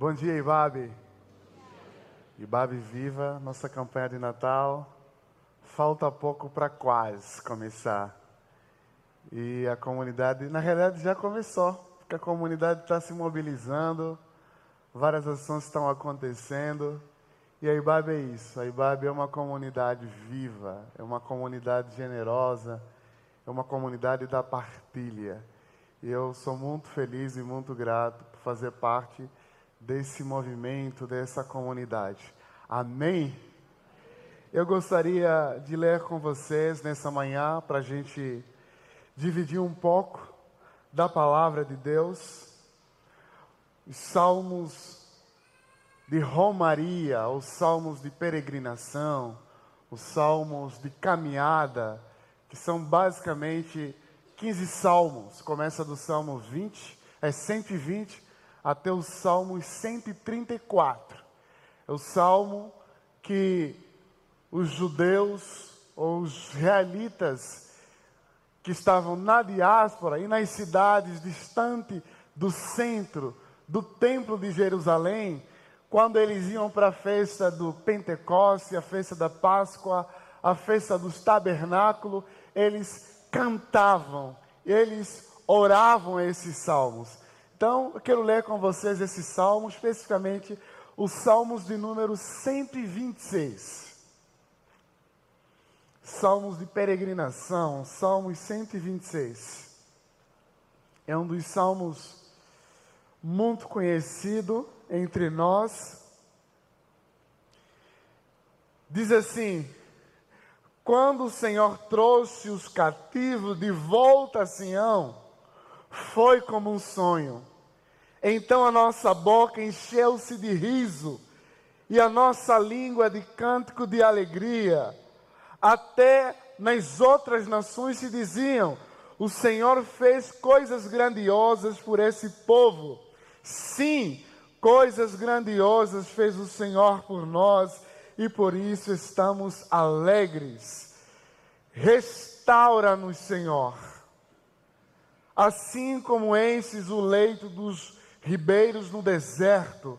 Bom dia, Ibabe. Ibabe Viva, nossa campanha de Natal. Falta pouco para quase começar. E a comunidade, na realidade, já começou, porque a comunidade está se mobilizando, várias ações estão acontecendo. E a Ibabe é isso. A Ibabe é uma comunidade viva, é uma comunidade generosa, é uma comunidade da partilha. E eu sou muito feliz e muito grato por fazer parte desse movimento, dessa comunidade. Amém? Eu gostaria de ler com vocês nessa manhã para a gente dividir um pouco da palavra de Deus, os salmos de romaria, os salmos de peregrinação, os salmos de caminhada, que são basicamente 15 salmos. Começa do Salmo 20, é 120 até o Salmo 134. É o salmo que os judeus ou os israelitas que estavam na diáspora e nas cidades distantes do centro do templo de Jerusalém, quando eles iam para a festa do Pentecoste, a festa da Páscoa, a festa dos tabernáculos, eles cantavam, eles oravam esses salmos. Então, eu quero ler com vocês esse salmo, especificamente os salmos de número 126. Salmos de peregrinação, Salmos 126. É um dos salmos muito conhecido entre nós. Diz assim: Quando o Senhor trouxe os cativos de volta a Sião, foi como um sonho. Então a nossa boca encheu-se de riso e a nossa língua de cântico de alegria. Até nas outras nações se diziam: O Senhor fez coisas grandiosas por esse povo. Sim, coisas grandiosas fez o Senhor por nós e por isso estamos alegres. Restaura-nos, Senhor assim como enches o leito dos ribeiros no deserto.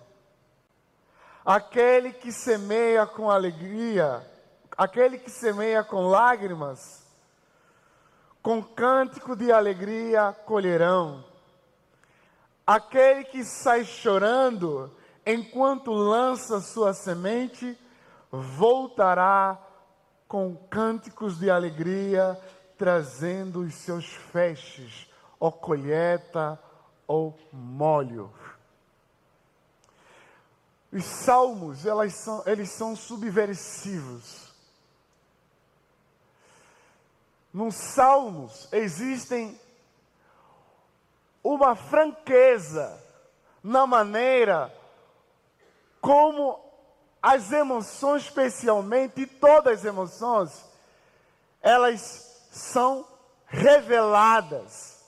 Aquele que semeia com alegria, aquele que semeia com lágrimas, com cântico de alegria colherão. Aquele que sai chorando, enquanto lança sua semente, voltará com cânticos de alegria, trazendo os seus feixes ou colheita, ou molho. Os salmos, elas são, eles são subversivos. Nos salmos existem uma franqueza na maneira como as emoções, especialmente, todas as emoções, elas são reveladas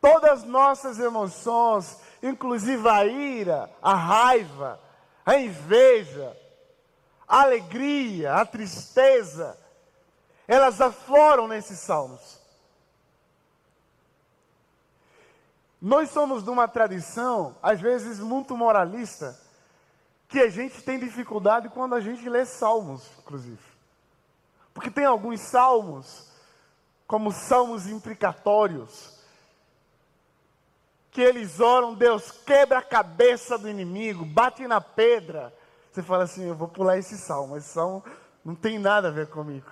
Todas as nossas emoções, inclusive a ira, a raiva, a inveja, a alegria, a tristeza, elas afloram nesses salmos. Nós somos de uma tradição, às vezes muito moralista, que a gente tem dificuldade quando a gente lê salmos, inclusive. Porque tem alguns salmos, como salmos implicatórios, que eles oram, Deus quebra a cabeça do inimigo, bate na pedra. Você fala assim: eu vou pular esse salmo, esse salmo não tem nada a ver comigo.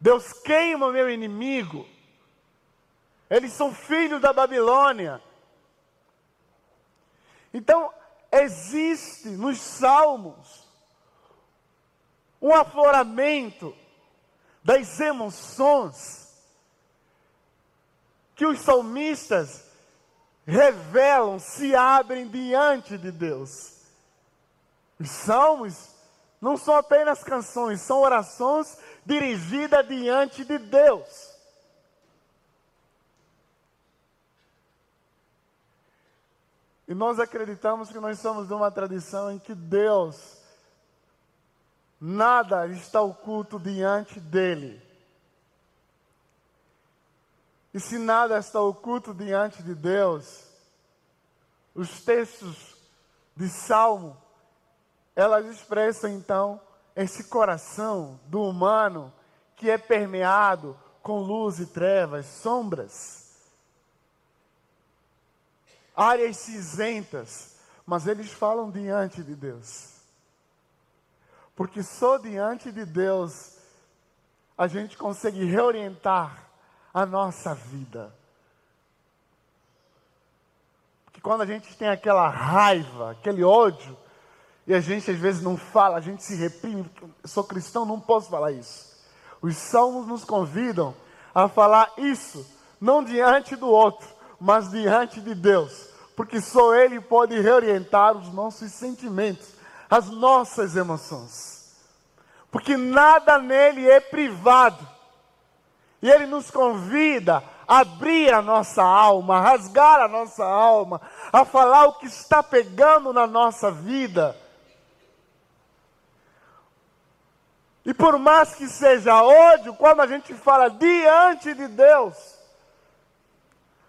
Deus queima meu inimigo. Eles são filhos da Babilônia. Então, existe nos salmos um afloramento das emoções que os salmistas revelam, se abrem diante de Deus. Os salmos não são apenas canções, são orações dirigidas diante de Deus. E nós acreditamos que nós somos de uma tradição em que Deus, nada está oculto diante dele. E se nada está oculto diante de Deus, os textos de Salmo, elas expressam então esse coração do humano que é permeado com luz e trevas, sombras, áreas cinzentas, mas eles falam diante de Deus. Porque só diante de Deus a gente consegue reorientar a nossa vida. Porque quando a gente tem aquela raiva, aquele ódio, e a gente às vezes não fala, a gente se reprime, eu sou cristão, não posso falar isso. Os salmos nos convidam a falar isso, não diante do outro, mas diante de Deus, porque só Ele pode reorientar os nossos sentimentos, as nossas emoções, porque nada nele é privado, e Ele nos convida a abrir a nossa alma, a rasgar a nossa alma, a falar o que está pegando na nossa vida E por mais que seja ódio, quando a gente fala diante de Deus,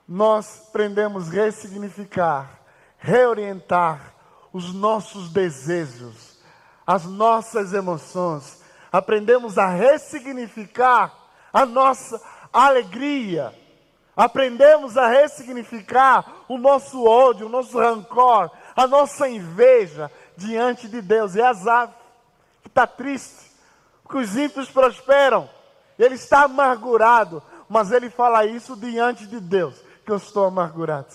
nós aprendemos a ressignificar, reorientar os nossos desejos, as nossas emoções. Aprendemos a ressignificar a nossa alegria. Aprendemos a ressignificar o nosso ódio, o nosso rancor, a nossa inveja diante de Deus. E Azar, que está triste, que os ímpios prosperam. Ele está amargurado, mas ele fala isso diante de Deus, que eu estou amargurado.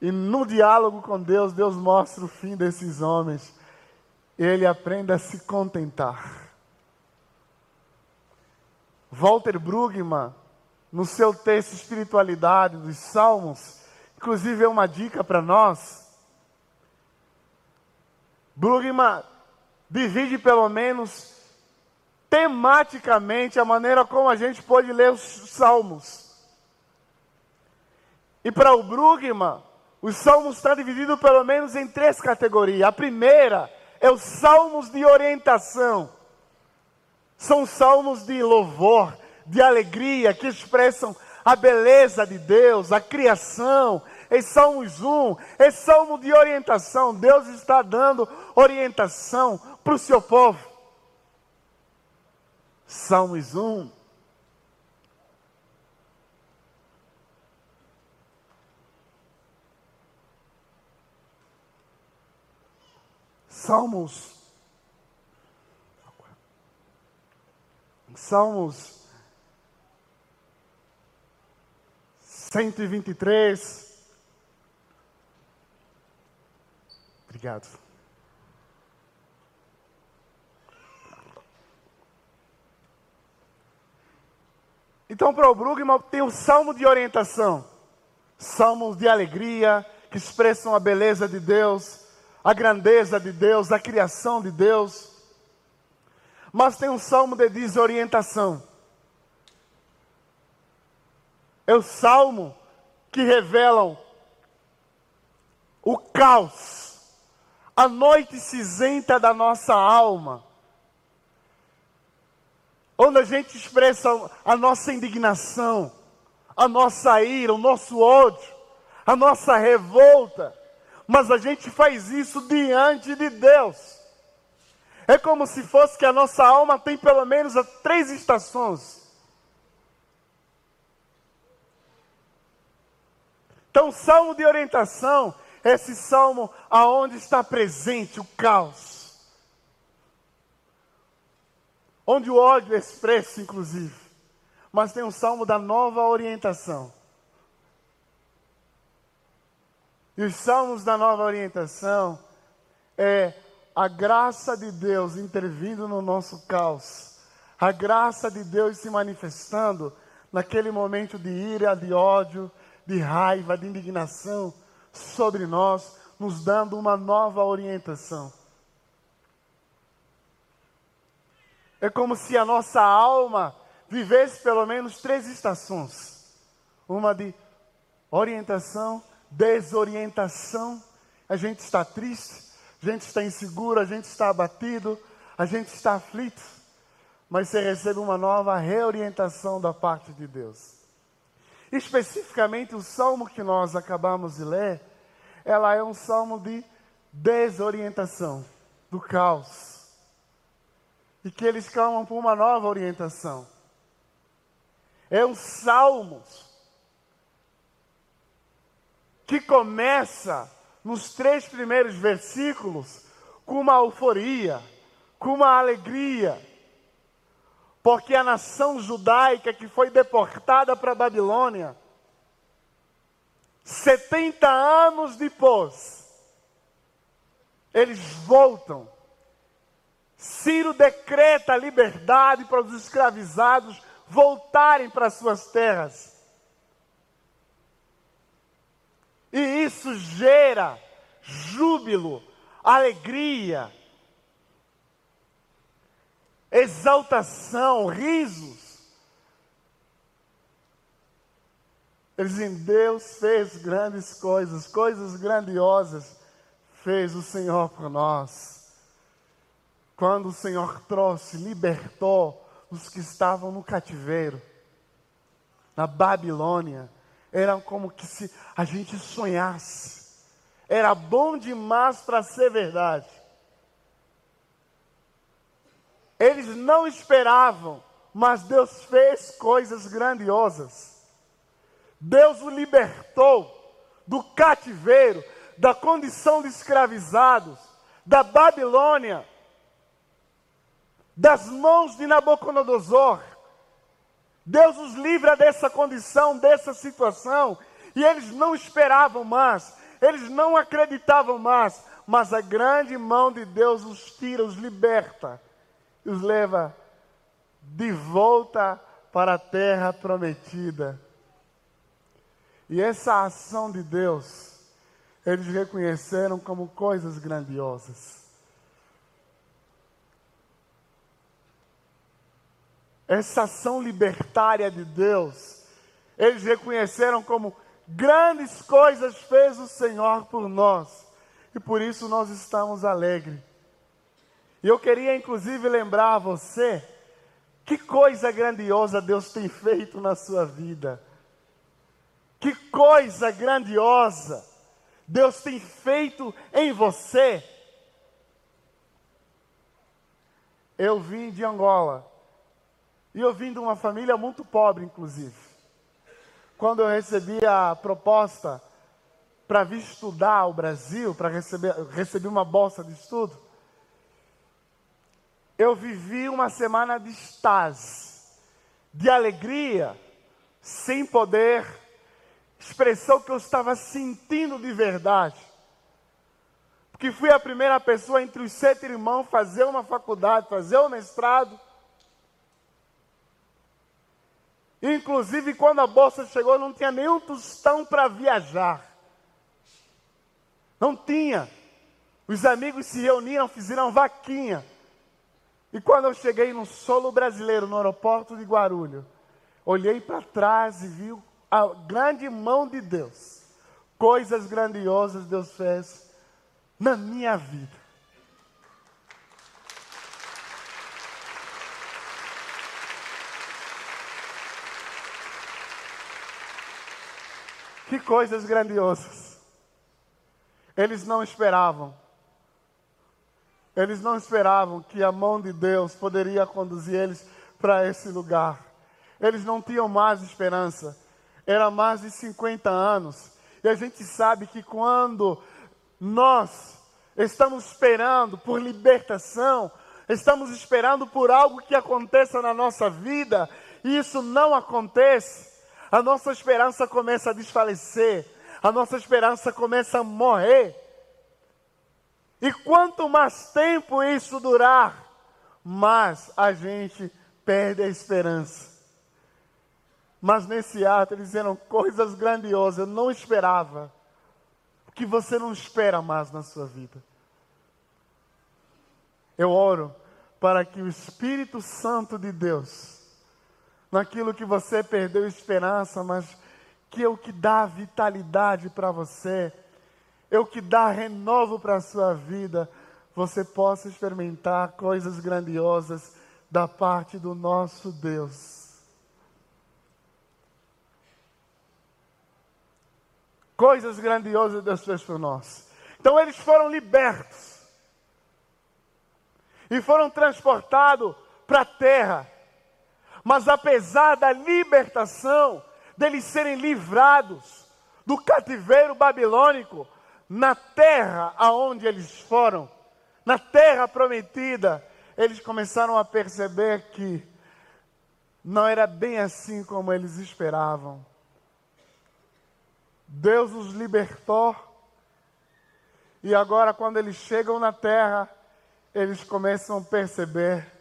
E no diálogo com Deus, Deus mostra o fim desses homens. Ele aprende a se contentar. Walter Brugman, no seu texto Espiritualidade dos Salmos, inclusive é uma dica para nós. Brugman divide pelo menos tematicamente a maneira como a gente pode ler os salmos. E para o Brugman, os salmos estão divididos pelo menos em três categorias. A primeira é os salmos de orientação. São salmos de louvor, de alegria, que expressam a beleza de Deus, a criação, em Salmos 1, é salmo de orientação. Deus está dando orientação para o seu povo. Salmos 1. Salmos. Salmos 123. Obrigado. Então, para o Brugman, tem o salmo de orientação, salmos de alegria, que expressam a beleza de Deus, a grandeza de Deus, a criação de Deus. Mas tem um salmo de desorientação. É o salmo que revelam o caos a noite cinzenta da nossa alma, onde a gente expressa a nossa indignação, a nossa ira, o nosso ódio, a nossa revolta, mas a gente faz isso diante de Deus. É como se fosse que a nossa alma tem pelo menos três estações. Então, salmo de orientação esse salmo aonde está presente o caos. Onde o ódio é expresso, inclusive. Mas tem um salmo da nova orientação. E os salmos da nova orientação é a graça de Deus intervindo no nosso caos. A graça de Deus se manifestando naquele momento de ira, de ódio, de raiva, de indignação sobre nós, nos dando uma nova orientação. É como se a nossa alma vivesse pelo menos três estações: uma de orientação, desorientação. A gente está triste, a gente está inseguro, a gente está abatido, a gente está aflito, mas você recebe uma nova reorientação da parte de Deus. Especificamente o salmo que nós acabamos de ler, ela é um salmo de desorientação, do caos. E que eles clamam por uma nova orientação. É um salmo que começa nos três primeiros versículos com uma euforia, com uma alegria, porque a nação judaica que foi deportada para a Babilônia, 70 anos depois, eles voltam. Ciro decreta a liberdade para os escravizados voltarem para suas terras. E isso gera júbilo, alegria, exaltação, risos. Eles dizem: Deus fez grandes coisas, coisas grandiosas fez o Senhor por nós. Quando o Senhor trouxe, libertou os que estavam no cativeiro, na Babilônia, era como que se a gente sonhasse. Era bom demais para ser verdade. Eles não esperavam, mas Deus fez coisas grandiosas. Deus o libertou do cativeiro, da condição de escravizados, da Babilônia, das mãos de Nabucodonosor. Deus os livra dessa condição, dessa situação, e eles não esperavam mais, eles não acreditavam mais, mas a grande mão de Deus os tira, os liberta os leva de volta para a terra prometida. E essa ação de Deus, eles reconheceram como coisas grandiosas. Essa ação libertária de Deus, eles reconheceram como grandes coisas fez o Senhor por nós. E por isso nós estamos alegres. E eu queria inclusive lembrar a você que coisa grandiosa Deus tem feito na sua vida. Que coisa grandiosa Deus tem feito em você. Eu vim de Angola. E eu vim de uma família muito pobre, inclusive. Quando eu recebi a proposta para vir estudar o Brasil, para receber, receber uma bolsa de estudo, eu vivi uma semana de estase, de alegria, sem poder expressar o que eu estava sentindo de verdade. Porque fui a primeira pessoa entre os sete irmãos fazer uma faculdade, fazer um mestrado. Inclusive, quando a bolsa chegou, não tinha nenhum tostão para viajar. Não tinha. Os amigos se reuniram, fizeram vaquinha e quando eu cheguei no solo brasileiro, no aeroporto de Guarulhos, olhei para trás e vi a grande mão de Deus. Coisas grandiosas Deus fez na minha vida. Que coisas grandiosas. Eles não esperavam eles não esperavam que a mão de Deus poderia conduzir eles para esse lugar. Eles não tinham mais esperança. Era mais de 50 anos. E a gente sabe que quando nós estamos esperando por libertação, estamos esperando por algo que aconteça na nossa vida, e isso não acontece, a nossa esperança começa a desfalecer, a nossa esperança começa a morrer. E quanto mais tempo isso durar, mais a gente perde a esperança. Mas nesse ato eles disseram coisas grandiosas, eu não esperava. O que você não espera mais na sua vida. Eu oro para que o Espírito Santo de Deus, naquilo que você perdeu esperança, mas que é o que dá vitalidade para você, é o que dá renovo para a sua vida, você possa experimentar coisas grandiosas da parte do nosso Deus. Coisas grandiosas Deus fez por nós. Então eles foram libertos. E foram transportados para a terra. Mas apesar da libertação, deles serem livrados do cativeiro babilônico, na terra aonde eles foram, na terra prometida, eles começaram a perceber que não era bem assim como eles esperavam. Deus os libertou, e agora, quando eles chegam na terra, eles começam a perceber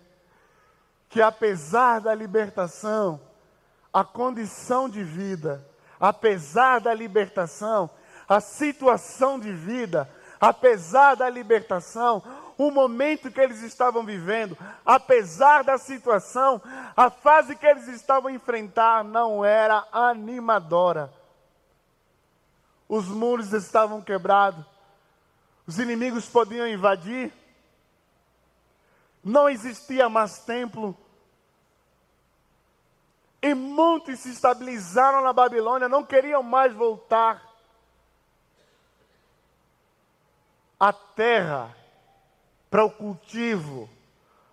que, apesar da libertação, a condição de vida, apesar da libertação, a situação de vida, apesar da libertação, o momento que eles estavam vivendo, apesar da situação, a fase que eles estavam enfrentando não era animadora. Os muros estavam quebrados, os inimigos podiam invadir, não existia mais templo, e muitos se estabilizaram na Babilônia, não queriam mais voltar. A terra para o cultivo,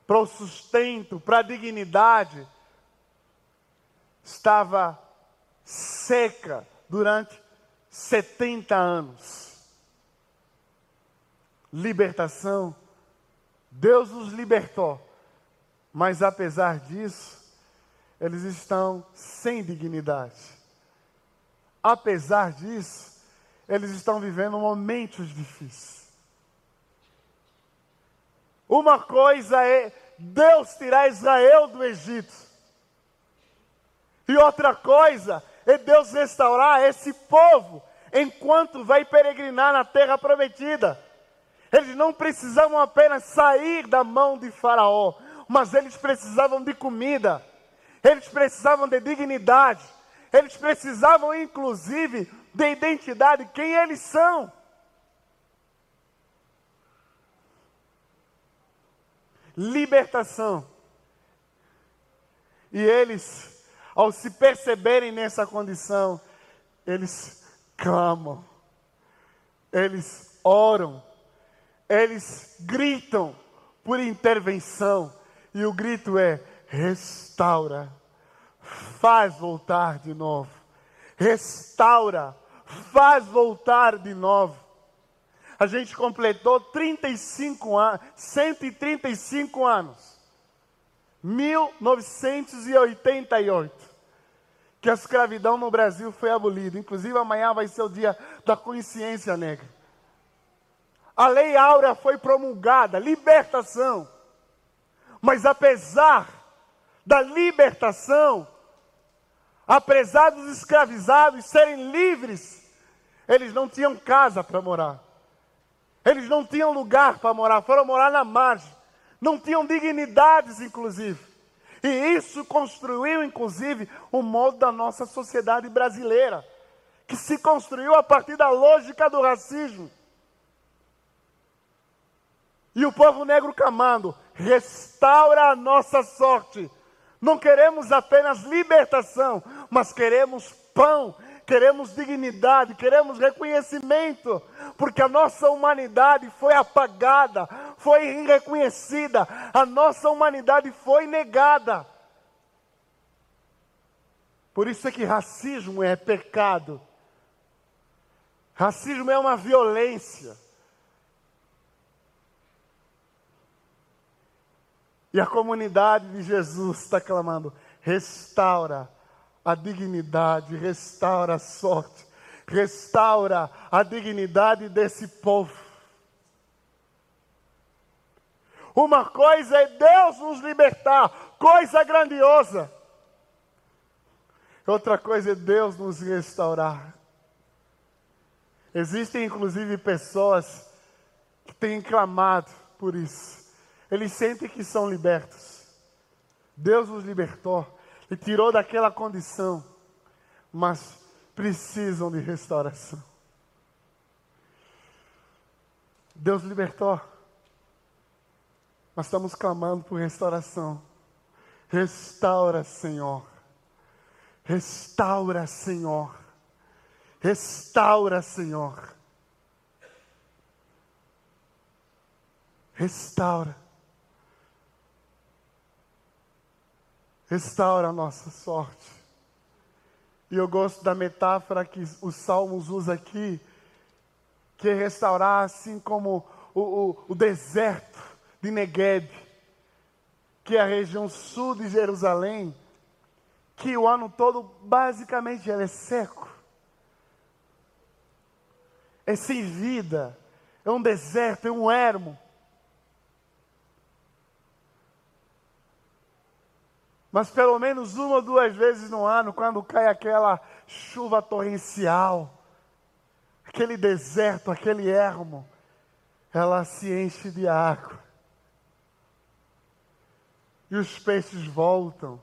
para o sustento, para a dignidade, estava seca durante 70 anos. Libertação, Deus os libertou, mas apesar disso, eles estão sem dignidade. Apesar disso, eles estão vivendo momentos difíceis. Uma coisa é Deus tirar Israel do Egito. E outra coisa é Deus restaurar esse povo enquanto vai peregrinar na terra prometida. Eles não precisavam apenas sair da mão de Faraó, mas eles precisavam de comida, eles precisavam de dignidade, eles precisavam inclusive de identidade, quem eles são. libertação. E eles, ao se perceberem nessa condição, eles clamam, eles oram, eles gritam por intervenção, e o grito é: restaura, faz voltar de novo, restaura, faz voltar de novo a gente completou 35 anos, 135 anos. 1988. Que a escravidão no Brasil foi abolida. Inclusive amanhã vai ser o dia da consciência negra. A lei áurea foi promulgada, libertação. Mas apesar da libertação, apesar dos escravizados serem livres, eles não tinham casa para morar. Eles não tinham lugar para morar, foram morar na margem. Não tinham dignidades, inclusive. E isso construiu, inclusive, o modo da nossa sociedade brasileira, que se construiu a partir da lógica do racismo. E o povo negro clamando: restaura a nossa sorte. Não queremos apenas libertação, mas queremos pão, queremos dignidade, queremos reconhecimento, porque a nossa humanidade foi apagada, foi reconhecida, a nossa humanidade foi negada. Por isso é que racismo é pecado. Racismo é uma violência. E a comunidade de Jesus está clamando: restaura a dignidade, restaura a sorte, restaura a dignidade desse povo. Uma coisa é Deus nos libertar, coisa grandiosa. Outra coisa é Deus nos restaurar. Existem inclusive pessoas que têm clamado por isso. Eles sentem que são libertos. Deus os libertou e tirou daquela condição, mas precisam de restauração. Deus libertou, mas estamos clamando por restauração. Restaura, Senhor. Restaura, Senhor. Restaura, Senhor. Restaura. Restaura a nossa sorte. E eu gosto da metáfora que os Salmos usa aqui, que é restaurar assim como o, o, o deserto de Negueb, que é a região sul de Jerusalém, que o ano todo basicamente é seco. É sem vida, é um deserto, é um ermo. Mas pelo menos uma ou duas vezes no ano, quando cai aquela chuva torrencial, aquele deserto, aquele ermo, ela se enche de água. E os peixes voltam.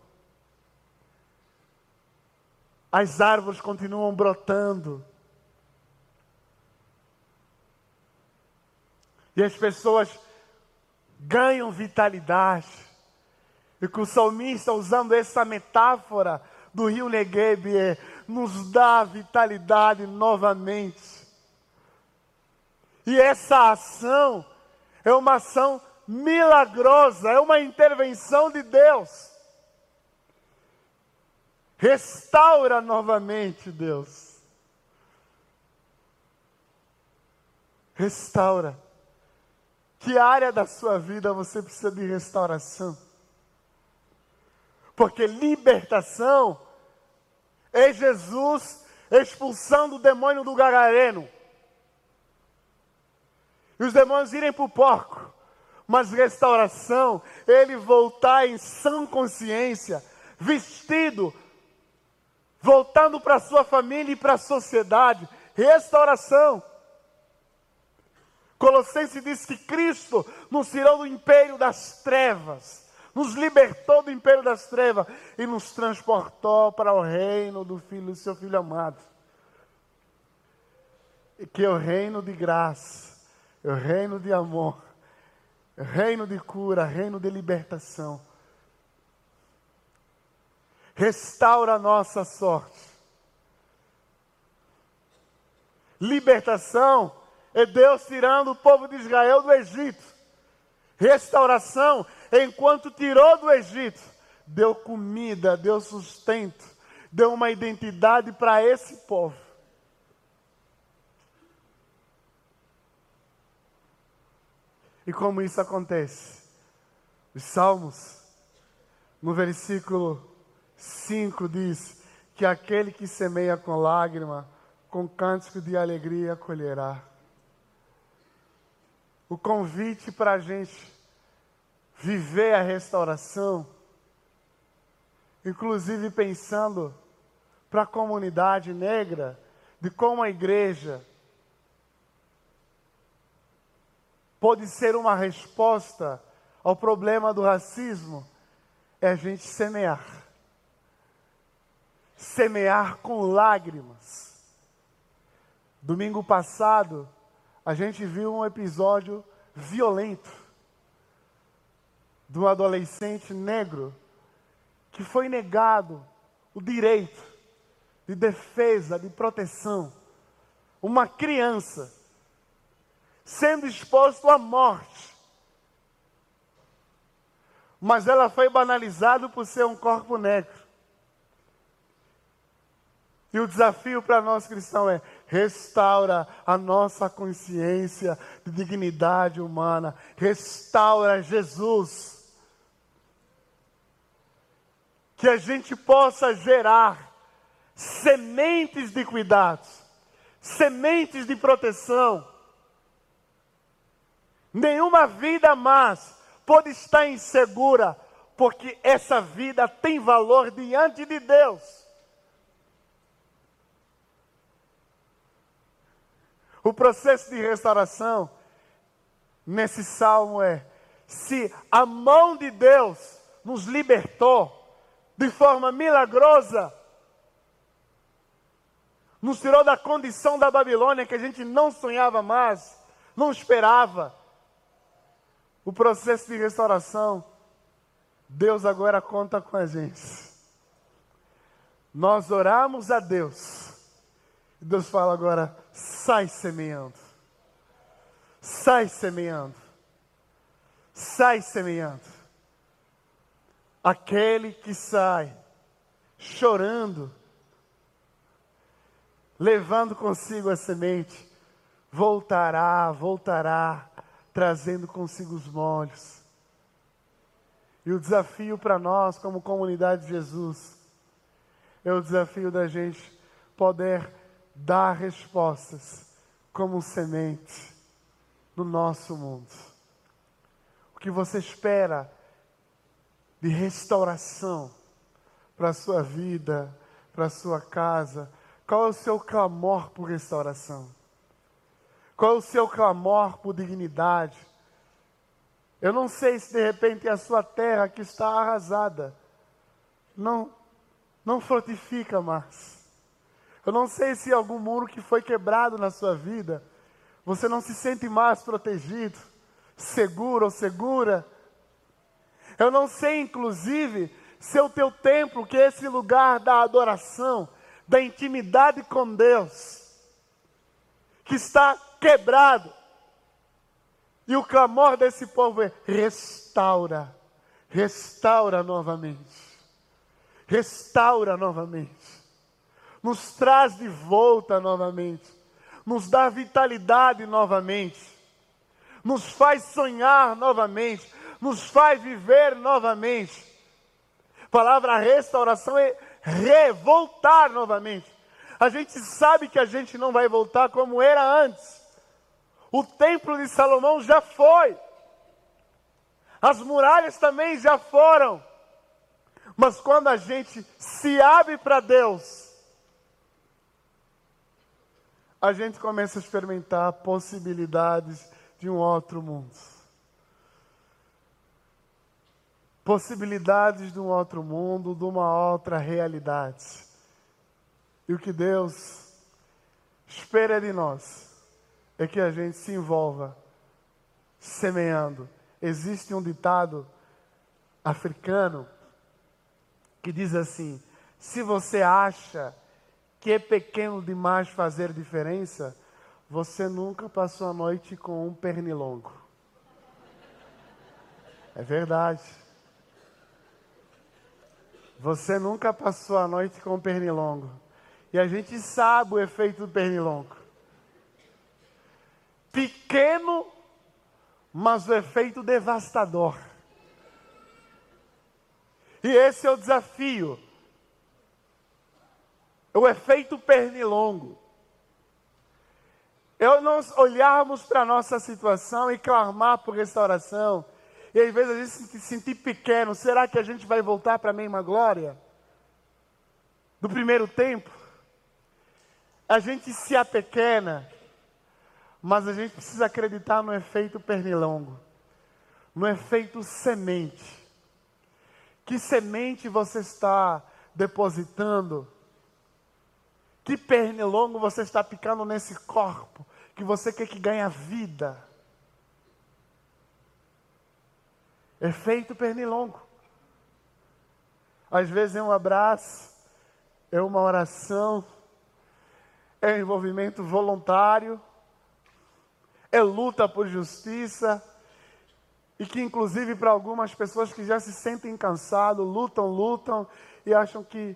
As árvores continuam brotando. E as pessoas ganham vitalidade. E que o salmista, usando essa metáfora do rio Negev, é, nos dá vitalidade novamente. E essa ação é uma ação milagrosa, é uma intervenção de Deus. Restaura novamente, Deus. Restaura. Que área da sua vida você precisa de restauração? Porque libertação é Jesus expulsando o demônio do gagareno. E os demônios irem para o porco. Mas restauração, ele voltar em sã consciência, vestido, voltando para sua família e para a sociedade. Restauração. Colossenses diz que Cristo nos tirou do império das trevas nos libertou do império das trevas e nos transportou para o reino do Filho do seu Filho amado. E que é o reino de graça, é o reino de amor, é o reino de cura, reino de libertação. Restaura a nossa sorte. Libertação é Deus tirando o povo de Israel do Egito. Restauração enquanto tirou do Egito, deu comida, deu sustento, deu uma identidade para esse povo. E como isso acontece? Os Salmos, no versículo 5, diz que aquele que semeia com lágrima, com cântico de alegria colherá. O convite para a gente viver a restauração, inclusive pensando para a comunidade negra, de como a igreja pode ser uma resposta ao problema do racismo, é a gente semear. Semear com lágrimas. Domingo passado, a gente viu um episódio violento do adolescente negro que foi negado o direito de defesa, de proteção. Uma criança sendo exposto à morte. Mas ela foi banalizada por ser um corpo negro. E o desafio para nós cristãos é restaura a nossa consciência de dignidade humana, restaura Jesus que a gente possa gerar sementes de cuidados, sementes de proteção. Nenhuma vida mais pode estar insegura, porque essa vida tem valor diante de Deus. O processo de restauração nesse salmo é: se a mão de Deus nos libertou, de forma milagrosa, nos tirou da condição da Babilônia que a gente não sonhava mais, não esperava. O processo de restauração, Deus agora conta com a gente. Nós oramos a Deus E Deus fala agora: sai semeando. Sai semeando. Sai semeando. Aquele que sai chorando, levando consigo a semente, voltará, voltará, trazendo consigo os molhos. E o desafio para nós, como comunidade de Jesus, é o desafio da gente poder dar respostas como semente no nosso mundo. O que você espera de restauração para a sua vida, para a sua casa? Qual é o seu clamor por restauração? Qual é o seu clamor por dignidade? Eu não sei se de repente é a sua terra que está arrasada não, não frutifica mais. Eu não sei se algum muro que foi quebrado na sua vida, você não se sente mais protegido, seguro ou segura. Eu não sei, inclusive, se o teu templo, que é esse lugar da adoração, da intimidade com Deus, que está quebrado. E o clamor desse povo é: restaura, restaura novamente, restaura novamente, nos traz de volta novamente, nos dá vitalidade novamente, nos faz sonhar novamente, nos faz viver novamente. A palavra restauração é revoltar novamente. A gente sabe que a gente não vai voltar como era antes. O templo de Salomão já foi. As muralhas também já foram. Mas quando a gente se abre para Deus, a gente começa a experimentar possibilidades de um outro mundo. Possibilidades de um outro mundo, de uma outra realidade. E o que Deus espera de nós é que a gente se envolva semeando. Existe um ditado africano que diz assim: se você acha que é pequeno demais fazer diferença, você nunca passou a noite com um pernilongo. É verdade. Você nunca passou a noite com pernilongo. E a gente sabe o efeito do pernilongo pequeno, mas o efeito devastador. E esse é o desafio. O efeito pernilongo. Eu nós olharmos para a nossa situação e clamar por restauração, e às vezes a gente se sentir pequeno, será que a gente vai voltar para a mesma glória? Do primeiro tempo? A gente se apequena, mas a gente precisa acreditar no efeito pernilongo, no efeito semente. Que semente você está depositando? Que pernilongo você está picando nesse corpo que você quer que ganhe vida? Efeito pernilongo. Às vezes é um abraço, é uma oração, é um envolvimento voluntário é luta por justiça, e que, inclusive, para algumas pessoas que já se sentem cansados, lutam, lutam e acham que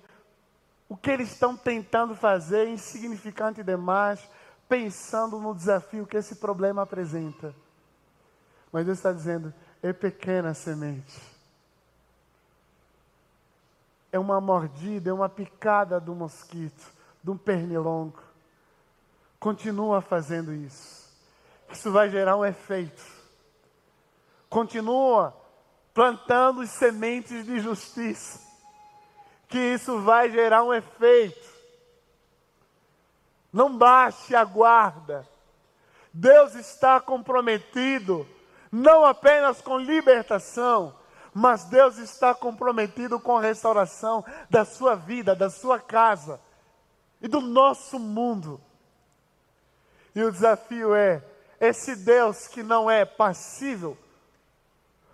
o que eles estão tentando fazer é insignificante demais, pensando no desafio que esse problema apresenta. Mas Deus está dizendo: é pequena semente. É uma mordida, é uma picada do mosquito, de um pernilongo. Continua fazendo isso isso vai gerar um efeito. Continua plantando sementes de justiça, que isso vai gerar um efeito. Não baixe a guarda. Deus está comprometido não apenas com libertação, mas Deus está comprometido com a restauração da sua vida, da sua casa e do nosso mundo. E o desafio é esse Deus que não é passível,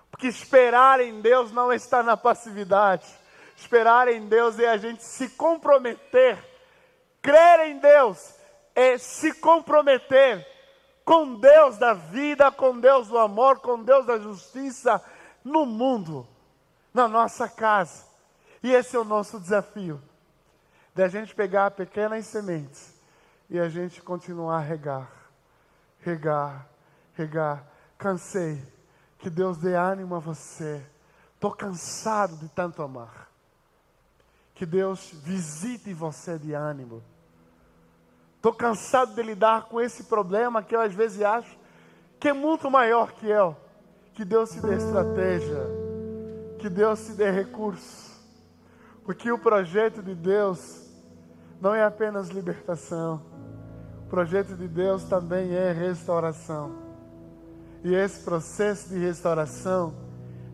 porque esperar em Deus não está na passividade. Esperar em Deus é a gente se comprometer, crer em Deus é se comprometer com Deus da vida, com Deus do amor, com Deus da justiça no mundo, na nossa casa. E esse é o nosso desafio, da gente pegar pequenas sementes e a gente continuar a regar, regar, regar. Cansei, que Deus dê ânimo a você. Estou cansado de tanto amar. Que Deus visite você de ânimo. Estou cansado de lidar com esse problema que eu às vezes acho que é muito maior que eu. Que Deus te dê estratégia. Que Deus te dê recursos. Porque o projeto de Deus não é apenas libertação. O projeto de Deus também é restauração. E esse processo de restauração,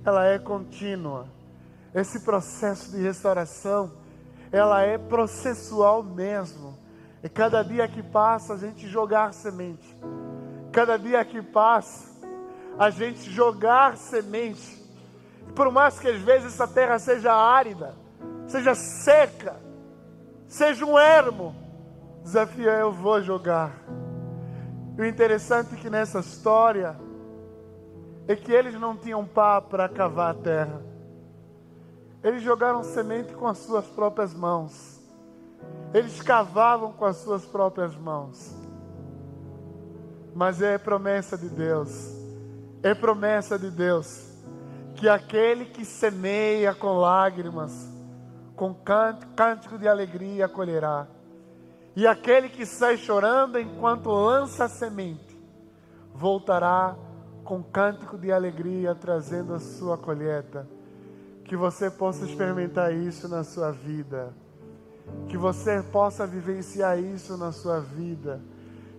ela é contínua. Esse processo de restauração, ela é processual mesmo. E cada dia que passa, a gente jogar semente. Cada dia que passa, a gente jogar semente. Por mais que às vezes essa terra seja árida, seja seca, seja um ermo, desafio é eu vou jogar. E o interessante é que nessa história é que eles não tinham pá para cavar a terra. Eles jogaram semente com as suas próprias mãos. Eles cavavam com as suas próprias mãos. Mas é promessa de Deus. É promessa de Deus que aquele que semeia com lágrimas, com cântico de alegria colherá. E aquele que sai chorando enquanto lança a semente, voltará com cântico de alegria, trazendo a sua colheita. Que você possa experimentar isso na sua vida. Que você possa vivenciar isso na sua vida.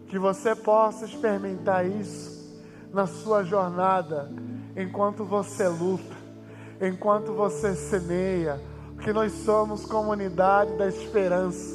Que você possa experimentar isso na sua jornada, enquanto você luta, enquanto você semeia, porque nós somos comunidade da esperança.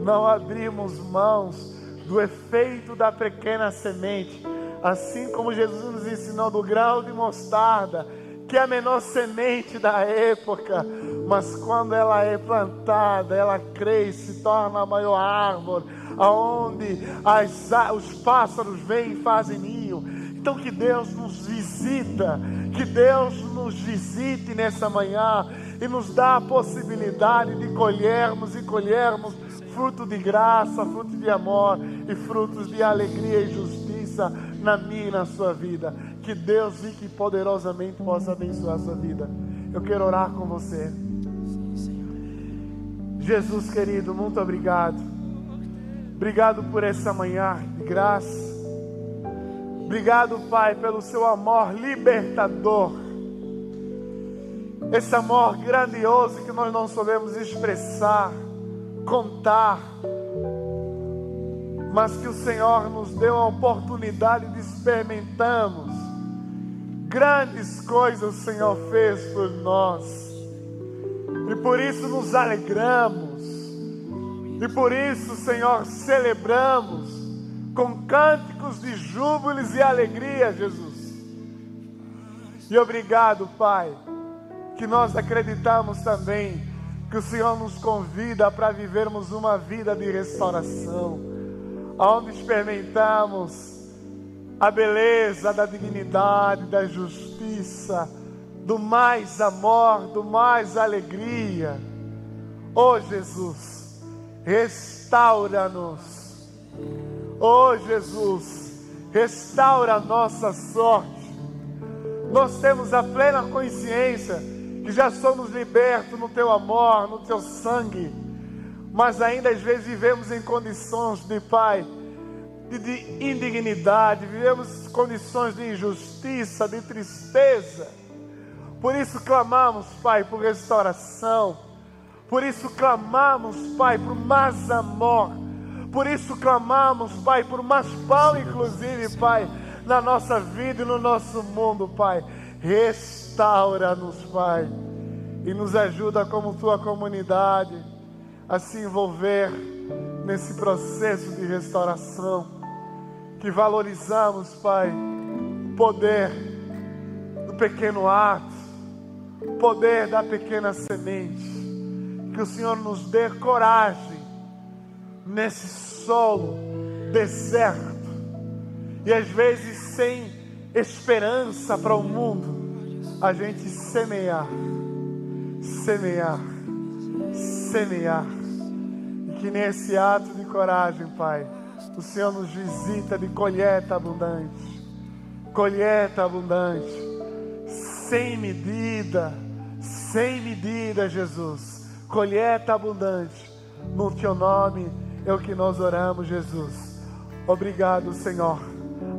Não abrimos mãos do efeito da pequena semente Assim como Jesus nos ensinou do grau de mostarda, que é a menor semente da época, mas quando ela é plantada, ela cresce, se torna a maior árvore, aonde as, os pássaros vêm e fazem ninho. Então que Deus nos visita, que Deus nos visite nessa manhã e nos dá a possibilidade de colhermos e colhermos fruto de graça, fruto de amor e frutos de alegria e justiça na minha e na sua vida. Que Deus e que poderosamente possa abençoar a sua vida. Eu quero orar com você. Jesus querido, muito obrigado. Obrigado por essa manhã de graça. Obrigado, Pai, pelo seu amor libertador. Esse amor grandioso que nós não sabemos expressar, contar mas que o Senhor nos deu a oportunidade de experimentarmos. Grandes coisas o Senhor fez por nós, e por isso nos alegramos, e por isso, Senhor, celebramos com cânticos de júbilos e alegria, Jesus. E obrigado, Pai, que nós acreditamos também que o Senhor nos convida para vivermos uma vida de restauração onde experimentamos a beleza da dignidade, da justiça, do mais amor, do mais alegria. Oh Jesus, restaura-nos. Oh Jesus, restaura a nossa sorte. Nós temos a plena consciência que já somos libertos no teu amor, no teu sangue mas ainda às vezes vivemos em condições de Pai, de, de indignidade, vivemos condições de injustiça, de tristeza. Por isso clamamos, Pai, por restauração. Por isso clamamos, Pai, por mais amor. Por isso clamamos, Pai, por mais pão, inclusive, Pai, na nossa vida e no nosso mundo, Pai. Restaura-nos, Pai, e nos ajuda como tua comunidade a se envolver nesse processo de restauração. Que valorizamos, Pai, o poder do pequeno ato, o poder da pequena semente. Que o Senhor nos dê coragem nesse solo deserto e às vezes sem esperança para o mundo, a gente semear, semear, semear. E que nesse ato de coragem, Pai, o Senhor nos visita de colheita abundante, colheita abundante, sem medida, sem medida, Jesus, colheita abundante, no Teu nome é o que nós oramos, Jesus. Obrigado, Senhor.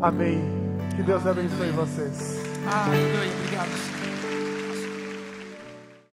Amém. Que Deus abençoe vocês. Aleluia. Obrigado, Senhor.